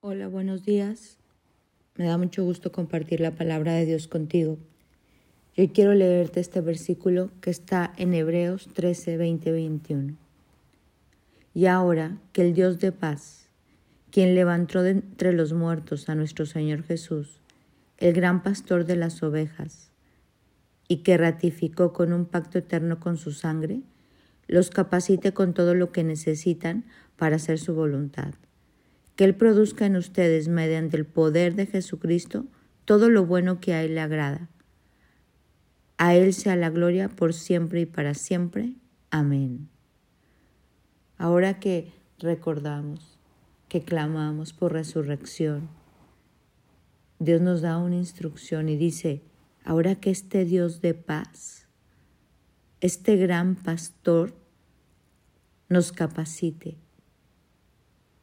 Hola, buenos días. Me da mucho gusto compartir la palabra de Dios contigo. Yo quiero leerte este versículo que está en Hebreos 13, 20, 21. Y ahora que el Dios de paz, quien levantó de entre los muertos a nuestro Señor Jesús, el gran pastor de las ovejas, y que ratificó con un pacto eterno con su sangre, los capacite con todo lo que necesitan para hacer su voluntad que Él produzca en ustedes mediante el poder de Jesucristo todo lo bueno que a Él le agrada. A Él sea la gloria por siempre y para siempre. Amén. Ahora que recordamos, que clamamos por resurrección, Dios nos da una instrucción y dice, ahora que este Dios de paz, este gran pastor, nos capacite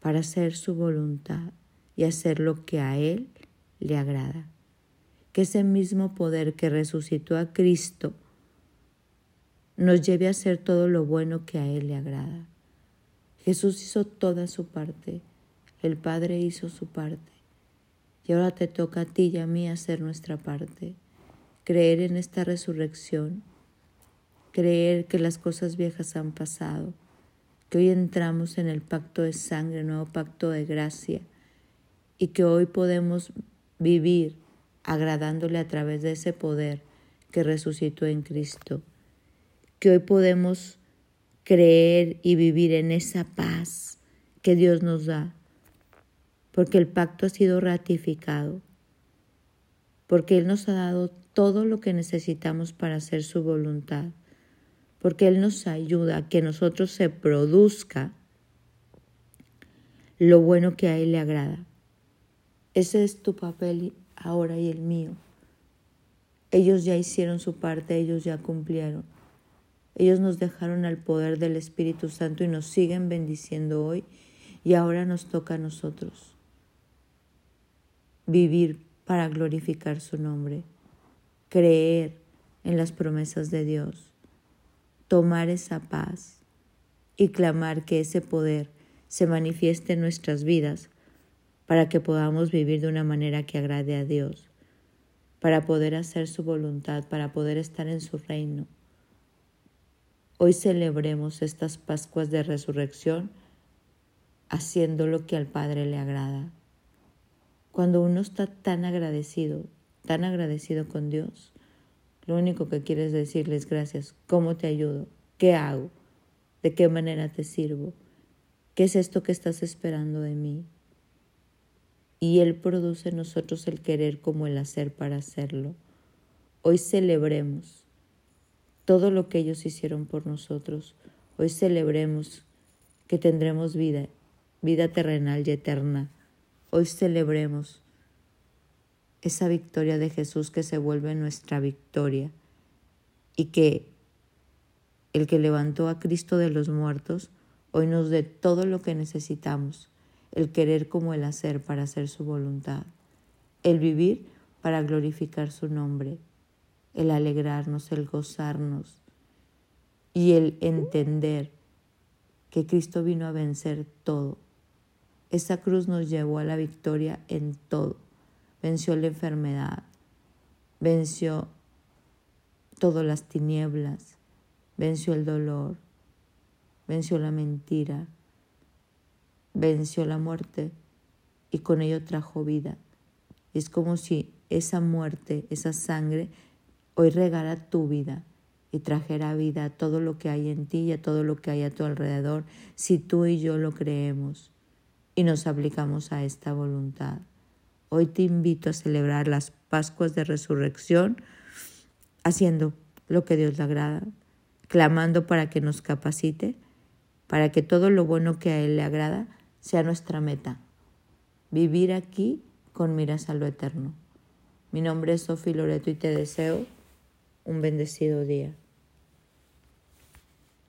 para hacer su voluntad y hacer lo que a Él le agrada. Que ese mismo poder que resucitó a Cristo nos lleve a hacer todo lo bueno que a Él le agrada. Jesús hizo toda su parte, el Padre hizo su parte, y ahora te toca a ti y a mí hacer nuestra parte, creer en esta resurrección, creer que las cosas viejas han pasado, que hoy entramos en el pacto de sangre, nuevo pacto de gracia, y que hoy podemos vivir agradándole a través de ese poder que resucitó en Cristo, que hoy podemos creer y vivir en esa paz que Dios nos da, porque el pacto ha sido ratificado, porque Él nos ha dado todo lo que necesitamos para hacer su voluntad porque Él nos ayuda a que nosotros se produzca lo bueno que a Él le agrada. Ese es tu papel ahora y el mío. Ellos ya hicieron su parte, ellos ya cumplieron. Ellos nos dejaron al poder del Espíritu Santo y nos siguen bendiciendo hoy y ahora nos toca a nosotros vivir para glorificar su nombre, creer en las promesas de Dios tomar esa paz y clamar que ese poder se manifieste en nuestras vidas para que podamos vivir de una manera que agrade a Dios, para poder hacer su voluntad, para poder estar en su reino. Hoy celebremos estas Pascuas de Resurrección haciendo lo que al Padre le agrada. Cuando uno está tan agradecido, tan agradecido con Dios, lo único que quieres decirles gracias. ¿Cómo te ayudo? ¿Qué hago? ¿De qué manera te sirvo? ¿Qué es esto que estás esperando de mí? Y Él produce en nosotros el querer como el hacer para hacerlo. Hoy celebremos todo lo que ellos hicieron por nosotros. Hoy celebremos que tendremos vida, vida terrenal y eterna. Hoy celebremos esa victoria de Jesús que se vuelve nuestra victoria y que el que levantó a Cristo de los muertos hoy nos dé todo lo que necesitamos, el querer como el hacer para hacer su voluntad, el vivir para glorificar su nombre, el alegrarnos, el gozarnos y el entender que Cristo vino a vencer todo. Esa cruz nos llevó a la victoria en todo venció la enfermedad, venció todas las tinieblas, venció el dolor, venció la mentira, venció la muerte y con ello trajo vida. Es como si esa muerte, esa sangre, hoy regara tu vida y trajera vida a todo lo que hay en ti y a todo lo que hay a tu alrededor, si tú y yo lo creemos y nos aplicamos a esta voluntad. Hoy te invito a celebrar las Pascuas de Resurrección haciendo lo que Dios le agrada, clamando para que nos capacite, para que todo lo bueno que a Él le agrada sea nuestra meta. Vivir aquí con miras a lo eterno. Mi nombre es Sofía Loreto y te deseo un bendecido día.